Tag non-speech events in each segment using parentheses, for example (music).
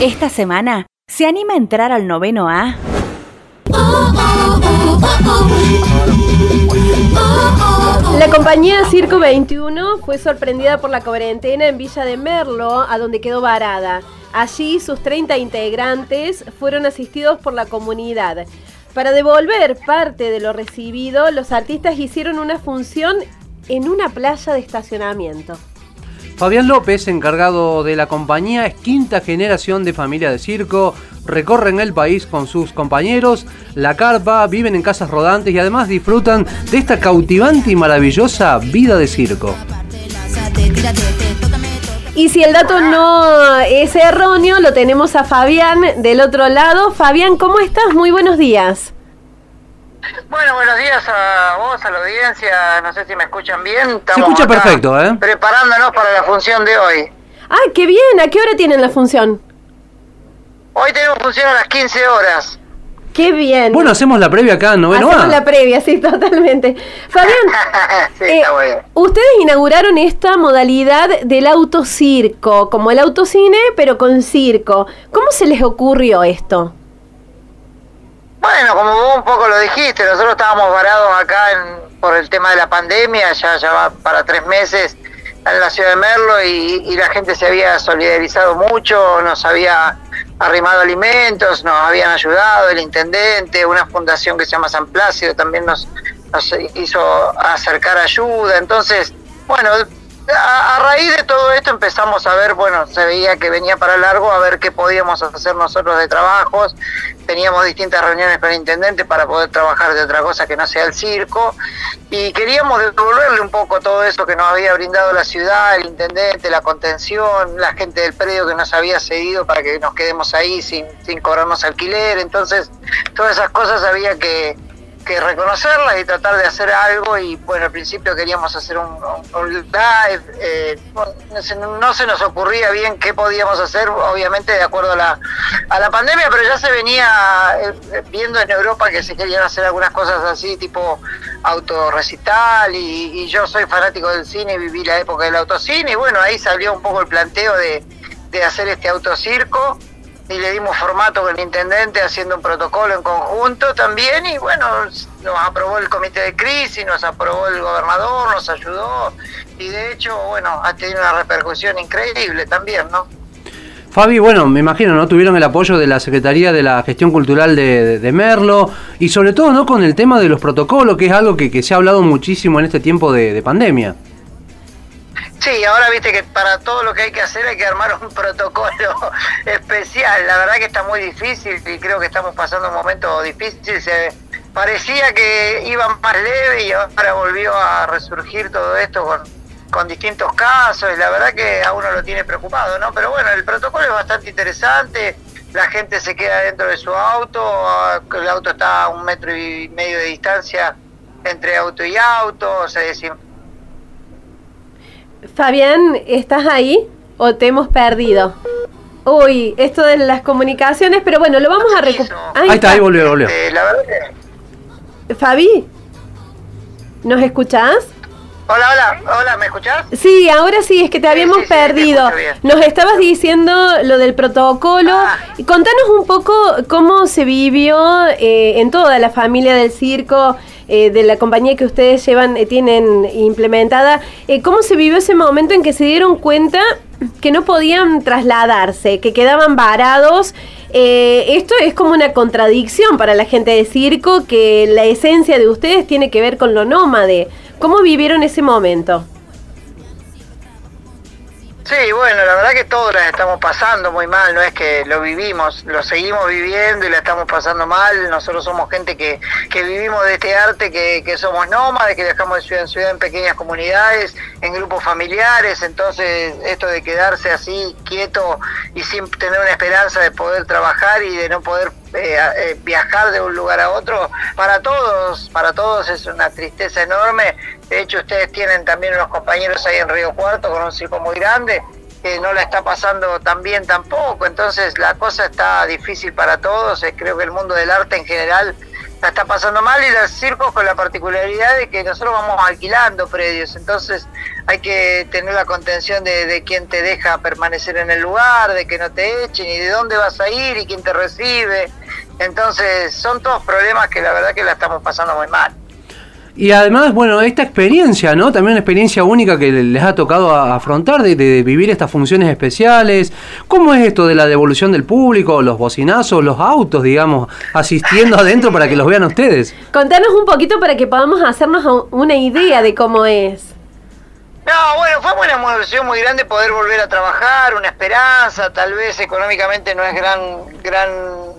Esta semana se anima a entrar al noveno A. La compañía Circo 21 fue sorprendida por la cuarentena en Villa de Merlo, a donde quedó varada. Allí sus 30 integrantes fueron asistidos por la comunidad. Para devolver parte de lo recibido, los artistas hicieron una función en una playa de estacionamiento. Fabián López, encargado de la compañía, es quinta generación de familia de circo, recorren el país con sus compañeros, la carpa, viven en casas rodantes y además disfrutan de esta cautivante y maravillosa vida de circo. Y si el dato no es erróneo, lo tenemos a Fabián del otro lado. Fabián, ¿cómo estás? Muy buenos días. Bueno, buenos días a vos, a la audiencia. No sé si me escuchan bien. Se escucha perfecto, ¿eh? Preparándonos para la función de hoy. Ah, qué bien. ¿A qué hora tienen la función? Hoy tenemos función a las 15 horas. Qué bien. Bueno, hacemos la previa acá en Noveno Hacemos la previa, sí, (laughs) totalmente. Fabián, (laughs) sí, está bueno. ustedes inauguraron esta modalidad del autocirco, como el autocine, pero con circo. ¿Cómo se les ocurrió esto? Bueno, como vos un poco lo dijiste, nosotros estábamos varados acá en, por el tema de la pandemia, ya, ya va para tres meses en la ciudad de Merlo y, y la gente se había solidarizado mucho, nos había arrimado alimentos, nos habían ayudado, el intendente, una fundación que se llama San Plácido también nos, nos hizo acercar ayuda, entonces, bueno, a, raíz de todo esto empezamos a ver, bueno, se veía que venía para largo, a ver qué podíamos hacer nosotros de trabajos, teníamos distintas reuniones con el intendente para poder trabajar de otra cosa que no sea el circo, y queríamos devolverle un poco todo eso que nos había brindado la ciudad, el intendente, la contención, la gente del predio que nos había cedido para que nos quedemos ahí sin, sin cobrarnos alquiler, entonces todas esas cosas había que que reconocerlas y tratar de hacer algo y bueno al principio queríamos hacer un, un live eh, no, se, no, se, nos ocurría bien qué podíamos hacer obviamente de acuerdo a la, a la pandemia pero ya se venía eh, viendo en Europa que se querían hacer algunas cosas así tipo autorrecital y, y yo soy fanático del cine viví la época del autocine y bueno ahí salió un poco el planteo de, de hacer este autocirco y le dimos formato con el intendente haciendo un protocolo en conjunto también y bueno, nos aprobó el comité de crisis, nos aprobó el gobernador, nos ayudó y de hecho, bueno, ha tenido una repercusión increíble también, ¿no? Fabi, bueno, me imagino, ¿no? Tuvieron el apoyo de la Secretaría de la Gestión Cultural de, de Merlo y sobre todo, ¿no? Con el tema de los protocolos, que es algo que, que se ha hablado muchísimo en este tiempo de, de pandemia. Sí, ahora viste que para todo lo que hay que hacer hay que armar un (laughs) protocolo especial. La verdad que está muy difícil y creo que estamos pasando un momento difícil. Se parecía que iba más leve y ahora volvió a resurgir todo esto con, con distintos casos y la verdad que a uno lo tiene preocupado, ¿no? Pero bueno, el protocolo es bastante interesante. La gente se queda dentro de su auto, el auto está a un metro y medio de distancia entre auto y auto, se desinfecta Fabián, ¿estás ahí o te hemos perdido? Uy, esto de las comunicaciones, pero bueno, lo vamos a recuperar. Ahí, ahí, está, ahí volvió, volvió. Eh, la verdad que... Fabi, ¿nos escuchás? Hola, hola, hola, ¿me escuchás? Sí, ahora sí, es que te habíamos sí, sí, perdido. Nos estabas diciendo lo del protocolo. Ah. Contanos un poco cómo se vivió eh, en toda la familia del circo, eh, de la compañía que ustedes llevan, eh, tienen implementada. Eh, ¿Cómo se vivió ese momento en que se dieron cuenta que no podían trasladarse, que quedaban varados? esto es como una contradicción para la gente de circo, que la esencia de ustedes tiene que ver con lo nómade. ¿Cómo vivieron ese momento? Sí, bueno, la verdad que todos las estamos pasando muy mal, no es que lo vivimos, lo seguimos viviendo y la estamos pasando mal. Nosotros somos gente que, que vivimos de este arte, que, que somos nómades, que viajamos de ciudad en ciudad en pequeñas comunidades, en grupos familiares. Entonces, esto de quedarse así quieto y sin tener una esperanza de poder trabajar y de no poder eh, eh, viajar de un lugar a otro, para todos, para todos es una tristeza enorme. De hecho, ustedes tienen también unos compañeros ahí en Río Cuarto con un circo muy grande que no la está pasando tan bien tampoco. Entonces, la cosa está difícil para todos. Eh, Creo que el mundo del arte en general la está pasando mal y los circos con la particularidad de que nosotros vamos alquilando predios, entonces hay que tener la contención de, de quién te deja permanecer en el lugar, de que no te echen y de dónde vas a ir y quién te recibe. Entonces son todos problemas que la verdad que la estamos pasando muy mal. Y además, bueno, esta experiencia, ¿no? También una experiencia única que les ha tocado afrontar de, de, vivir estas funciones especiales. ¿Cómo es esto de la devolución del público, los bocinazos, los autos, digamos, asistiendo (laughs) adentro para que los vean ustedes? Contanos un poquito para que podamos hacernos una idea de cómo es. No, bueno, fue una emoción muy grande poder volver a trabajar, una esperanza, tal vez económicamente no es gran, gran,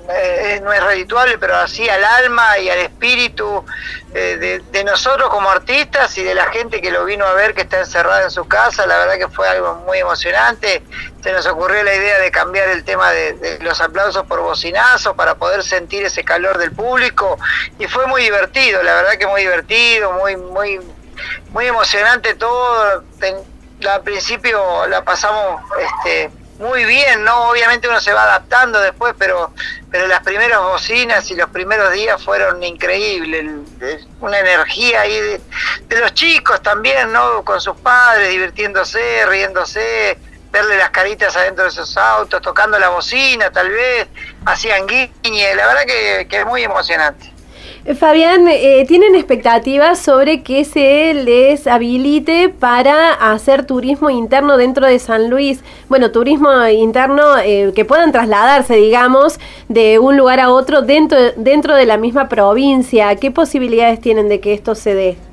eh, no es redituable, pero así al alma y al espíritu eh, de, nosotros como artistas y de la gente que lo vino a ver que está encerrada en su casa, la verdad que fue algo muy emocionante. Se nos ocurrió la idea de cambiar el tema de, los aplausos por bocinazo para poder sentir ese calor del público y fue muy divertido, la verdad que muy divertido, muy, muy muy emocionante todo. Al principio la pasamos este, muy bien, ¿no? Obviamente uno se va adaptando después, pero, pero las primeras bocinas y los primeros días fueron increíbles. Una energía ahí de, de los chicos también, ¿no? Con sus padres, divirtiéndose, riéndose verle las caritas adentro de esos autos, tocando la bocina tal vez, hacían guiñe, la verdad que, que es muy emocionante. Fabián, eh, ¿tienen expectativas sobre que se les habilite para hacer turismo interno dentro de San Luis? Bueno, turismo interno eh, que puedan trasladarse, digamos, de un lugar a otro dentro, dentro de la misma provincia. ¿Qué posibilidades tienen de que esto se dé?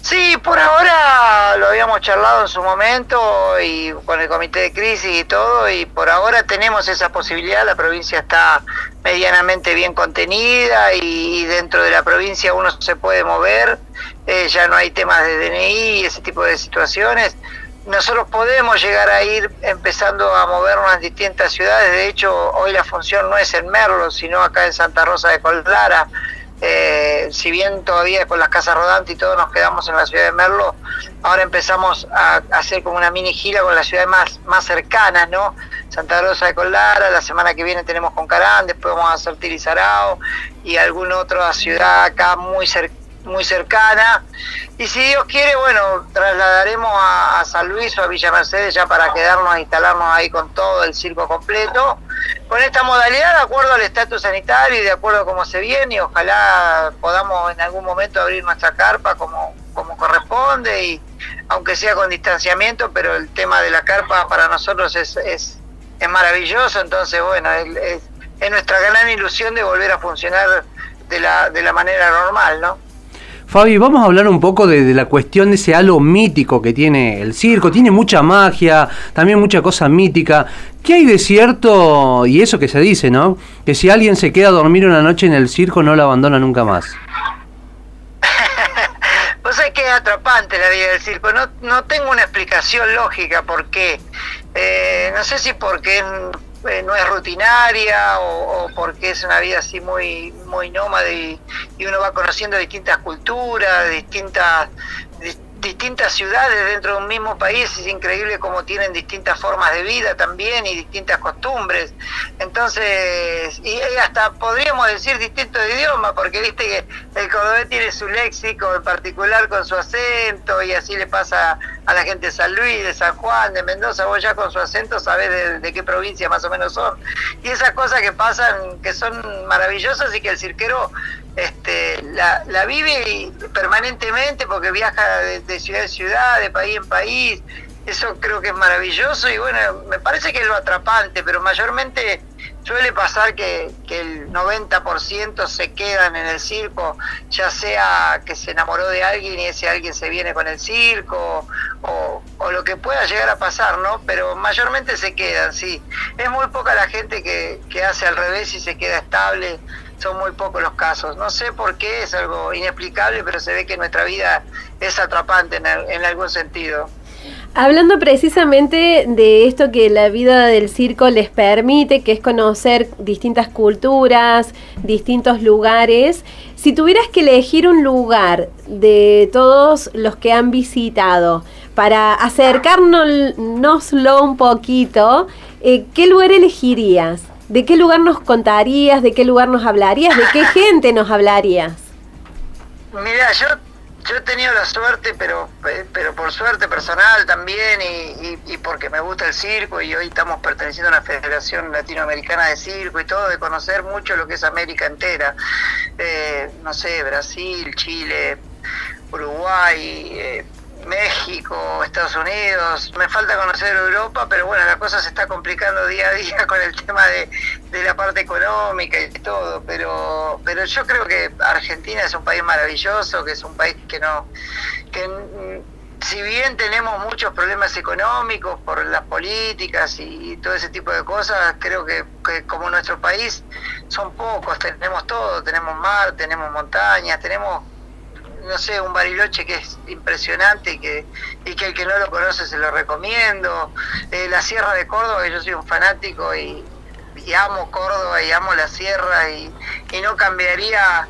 Sí, por ahora lo habíamos charlado en su momento y con el comité de crisis y todo, y por ahora tenemos esa posibilidad, la provincia está medianamente bien contenida y, dentro de la provincia uno se puede mover, eh, ya no hay temas de DNI y ese tipo de situaciones. Nosotros podemos llegar a ir empezando a movernos en distintas ciudades, de hecho hoy la función no es en Merlo, sino acá en Santa Rosa de Coldara, eh, si bien todavía con las casas rodantes y todo nos quedamos en la ciudad de Merlo, ahora empezamos a, hacer como una mini gira con las ciudades más, más cercanas, ¿no? Santa Rosa de Colara, la semana que viene tenemos Concarán, después vamos a hacer Tirizarao y alguna otra ciudad acá muy cercana muy cercana. Y si Dios quiere, bueno, trasladaremos a, a, San Luis o a Villa Mercedes ya para quedarnos a instalarnos ahí con todo el circo completo. Con esta modalidad, de acuerdo al estatus sanitario y de acuerdo a cómo se viene, y ojalá podamos en algún momento abrir nuestra carpa como, como corresponde, y aunque sea con distanciamiento, pero el tema de la carpa para nosotros es, es, es maravilloso, entonces bueno, es, es, es nuestra gran ilusión de volver a funcionar de la, de la manera normal, ¿no? Fabi, vamos a hablar un poco de, de, la cuestión de ese halo mítico que tiene el circo. Tiene mucha magia, también mucha cosa mítica. ¿Qué hay de cierto, y eso que se dice, ¿no? Que si alguien se queda a dormir una noche en el circo no lo abandona nunca más. (laughs) Vos sabés que es atrapante la vida del circo. No, no tengo una explicación lógica por qué. Eh, no sé si porque eh, no es rutinaria o, porque es una vida así muy muy nómade y, y uno va conociendo distintas culturas, distintas distintas ciudades dentro de un mismo país es increíble cómo tienen distintas formas de vida también y distintas costumbres. Entonces, y hasta podríamos decir distintos idiomas, porque viste que el cordobés tiene su léxico en particular con su acento y así le pasa a la gente de San Luis, de San Juan, de Mendoza, vos ya con su acento sabés de, de qué provincia más o menos son. Y esas cosas que pasan, que son maravillosas y que el cirquero este, la, la vive permanentemente porque viaja de, ciudad en ciudad, de país en país. Eso creo que es maravilloso y bueno, me parece que es lo atrapante, pero mayormente suele pasar que, que el 90% se quedan en el circo, ya sea que se enamoró de alguien y ese alguien se viene con el circo o, o lo que pueda llegar a pasar, ¿no? Pero mayormente se quedan, sí. Es muy poca la gente que, que hace al revés y se queda estable son muy pocos los casos. No sé por qué, es algo inexplicable, pero se ve que nuestra vida es atrapante en, algún sentido. Hablando precisamente de esto que la vida del circo les permite, que es conocer distintas culturas, distintos lugares, si tuvieras que elegir un lugar de todos los que han visitado para acercárnoslo un poquito, eh, ¿qué lugar elegirías? ¿De qué lugar nos contarías? ¿De qué lugar nos hablarías? ¿De qué (laughs) gente nos hablarías? Mira, yo yo he tenido la suerte, pero pero por suerte personal también y, porque me gusta el circo y hoy estamos perteneciendo a una federación latinoamericana de circo y todo, de conocer mucho lo que es América entera. Eh, no sé, Brasil, Chile, Uruguay, eh, México, Estados Unidos. Me falta conocer Europa, pero bueno, la cosa se está complicando día a día (laughs) con el tema de, la parte económica y todo. Pero, pero yo creo que Argentina es un país maravilloso, que es un país que no, que si bien tenemos muchos problemas económicos por las políticas y, todo ese tipo de cosas, creo que, que como nuestro país son pocos, tenemos todo, tenemos mar, tenemos montañas, tenemos no sé, un Bariloche que es impresionante y que, y que el que no lo conoce se lo recomiendo. Eh, la Sierra de Córdoba, yo soy un fanático y, amo Córdoba y amo la Sierra y, no cambiaría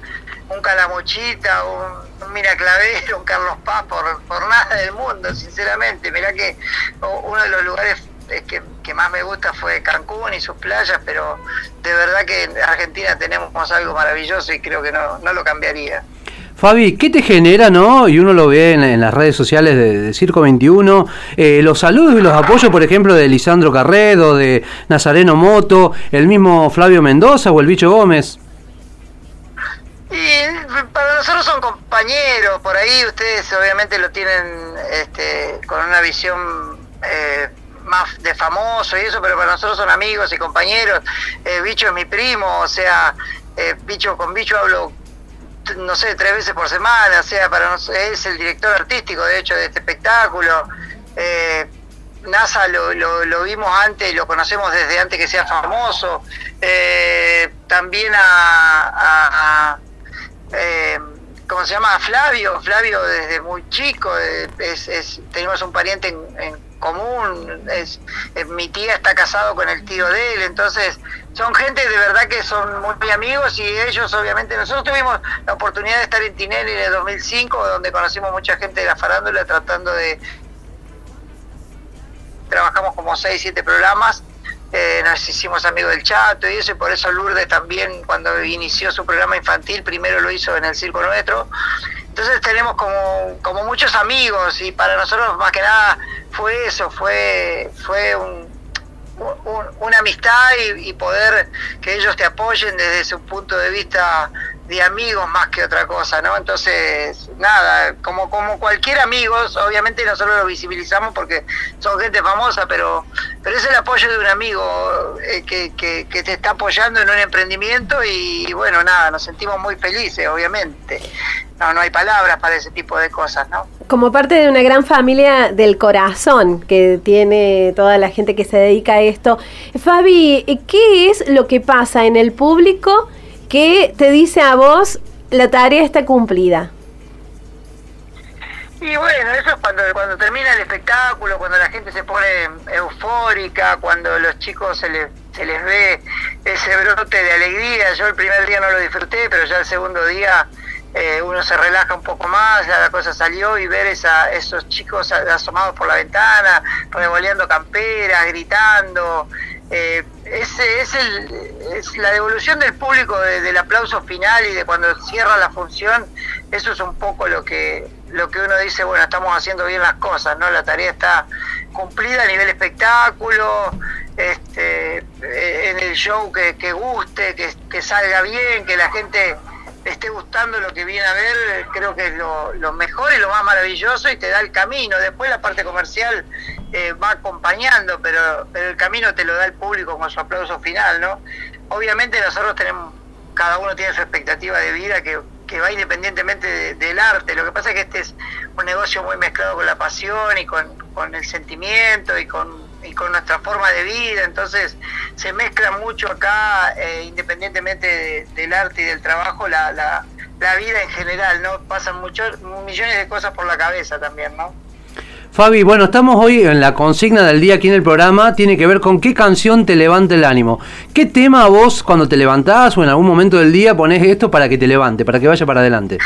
un Calamochita, un, un Miraclavero, un Carlos Paz por, por nada del mundo, sinceramente. Mirá que uno de los lugares que, que, más me gusta fue Cancún y sus playas, pero de verdad que en Argentina tenemos algo maravilloso y creo que no, no lo cambiaría. Fabi, ¿qué te genera, no? Y uno lo ve en, las redes sociales de, Circo 21, eh, los saludos y los apoyos, por ejemplo, de Lisandro Carredo, de Nazareno Moto, el mismo Flavio Mendoza o el Bicho Gómez. Y para nosotros son compañeros, por ahí ustedes obviamente lo tienen este, con una visión eh, más de famoso y eso, pero para nosotros son amigos y compañeros. Eh, Bicho es mi primo, o sea, Bicho con Bicho hablo no sé, tres veces por semana, sea, para es el director artístico, de hecho, de este espectáculo. Eh, NASA lo, lo, vimos antes, lo conocemos desde antes que sea famoso. Eh, también a, eh, ¿cómo se llama? Flavio, Flavio desde muy chico, es, tenemos un pariente en común, es, eh, mi tía está casado con el tío de él, entonces son gente de verdad que son muy amigos y ellos obviamente, nosotros tuvimos la oportunidad de estar en Tinelli en el 2005, donde conocimos mucha gente de la farándula tratando de... Trabajamos como 6, 7 programas, eh, nos hicimos amigos del Chato y eso, y por eso Lourdes también cuando inició su programa infantil, primero lo hizo en el Circo Nuestro. Entonces tenemos como, como muchos amigos y para nosotros más que nada fue eso, fue, fue un, una amistad y, poder que ellos te apoyen desde su punto de vista de amigos más que otra cosa, ¿no? Entonces, nada, como, como cualquier amigo, obviamente nosotros lo visibilizamos porque son gente famosa, pero, pero es el apoyo de un amigo eh, que, que, te está apoyando en un emprendimiento y, bueno, nada, nos sentimos muy felices, obviamente. No, no hay palabras para ese tipo de cosas, ¿no? Como parte de una gran familia del corazón que tiene toda la gente que se dedica a esto, Fabi, ¿qué es lo que pasa en el público? ¿Qué te dice a vos la tarea está cumplida? Y bueno, eso es cuando, cuando termina el espectáculo, cuando la gente se pone eufórica, cuando los chicos se les, se les ve ese brote de alegría. Yo el primer día no lo disfruté, pero ya el segundo día eh, uno se relaja un poco más, ya la cosa salió y ver esa, esos chicos asomados por la ventana, revoleando camperas, gritando, eh, ese es, el, es la devolución del público del aplauso final y de cuando cierra la función, eso es un poco lo que, lo que uno dice, bueno, estamos haciendo bien las cosas, ¿no? La tarea está cumplida a nivel espectáculo, este, eh, en el show que, que guste, que, que salga bien, que la gente esté gustando lo que viene a ver, creo que es lo, lo, mejor y lo más maravilloso y te da el camino. Después la parte comercial eh, va acompañando, pero, pero el camino te lo da el público con su aplauso final, ¿no? Obviamente nosotros tenemos, cada uno tiene su expectativa de vida que, va independientemente del arte. Lo que pasa es que este es un negocio muy mezclado con la pasión y con, con el sentimiento y con y con nuestra forma de vida, entonces se mezcla mucho acá, eh, independientemente del arte y del trabajo, la, la, la, vida en general, ¿no? Pasan muchos millones de cosas por la cabeza también, ¿no? Fabi, bueno, estamos hoy en la consigna del día aquí en el programa, tiene que ver con qué canción te levanta el ánimo. ¿Qué tema vos cuando te levantás o en algún momento del día pones esto para que te levante, para que vaya para adelante?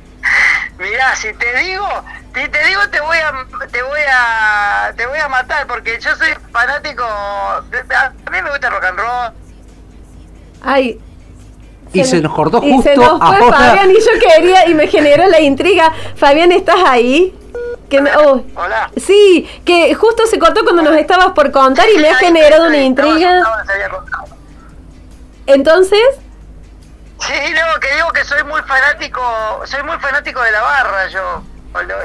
(laughs) Mirá, si te digo, si te digo te voy a te voy a te voy a matar porque yo soy fanático a mí me gusta rock and roll Ay. Y se nos cortó y se justo nos fue ahora. Fabián y yo quería y me generó la intriga. Fabián, ¿estás ahí? Que me- oh, Hola. Sí, que justo se cortó cuando nos estabas por contar y me ha generado una intriga. Entonces, Sí, no, que digo que soy muy fanático, soy muy fanático de la barra, yo.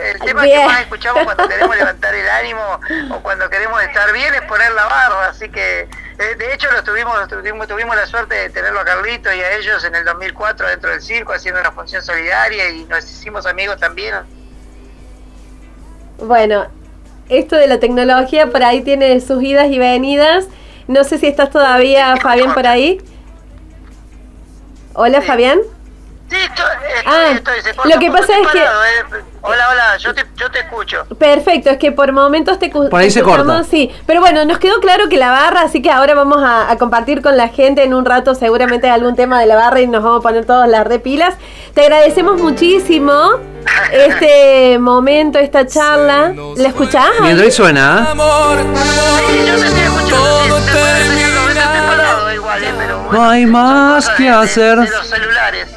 El tema Bien. que más escuchamos cuando queremos (laughs) levantar el ánimo o cuando queremos estar bien es poner la barra, así que eh, de hecho lo tuvimos, tuvimos, tuvimos la suerte de tenerlo a Carlito y a ellos en el 2004 dentro del circo haciendo una función solidaria y nos hicimos amigos también. Bueno, esto de la tecnología por ahí tiene sus idas y venidas. No sé si estás todavía, Fabián, por ahí. Hola, Sí. Fabián. Sí, estoy, estoy, Ah, estoy, se lo que pasa es que- eh. Hola, hola, yo te, yo te escucho. Perfecto, es que por momentos te Por ahí se escuchamos, corta. Sí, pero bueno, nos quedó claro que la barra, así que ahora vamos a, a compartir con la gente en un rato seguramente algún tema de la barra y nos vamos a poner todas las repilas. Te agradecemos muchísimo (laughs) este momento, esta charla. ¿La escuchás? Mientras ahí suena, No hay más que hacer. De los celulares.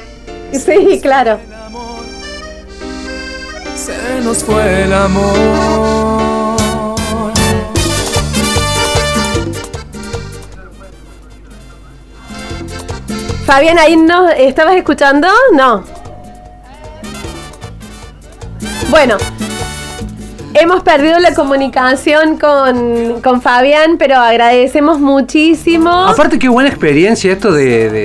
Sí, claro. se nos fue el amor. Fabián, ¿ahí nos estabas escuchando? No. Bueno, hemos perdido la comunicación con, con Fabián, pero agradecemos muchísimo. Aparte, qué buena experiencia esto de, de-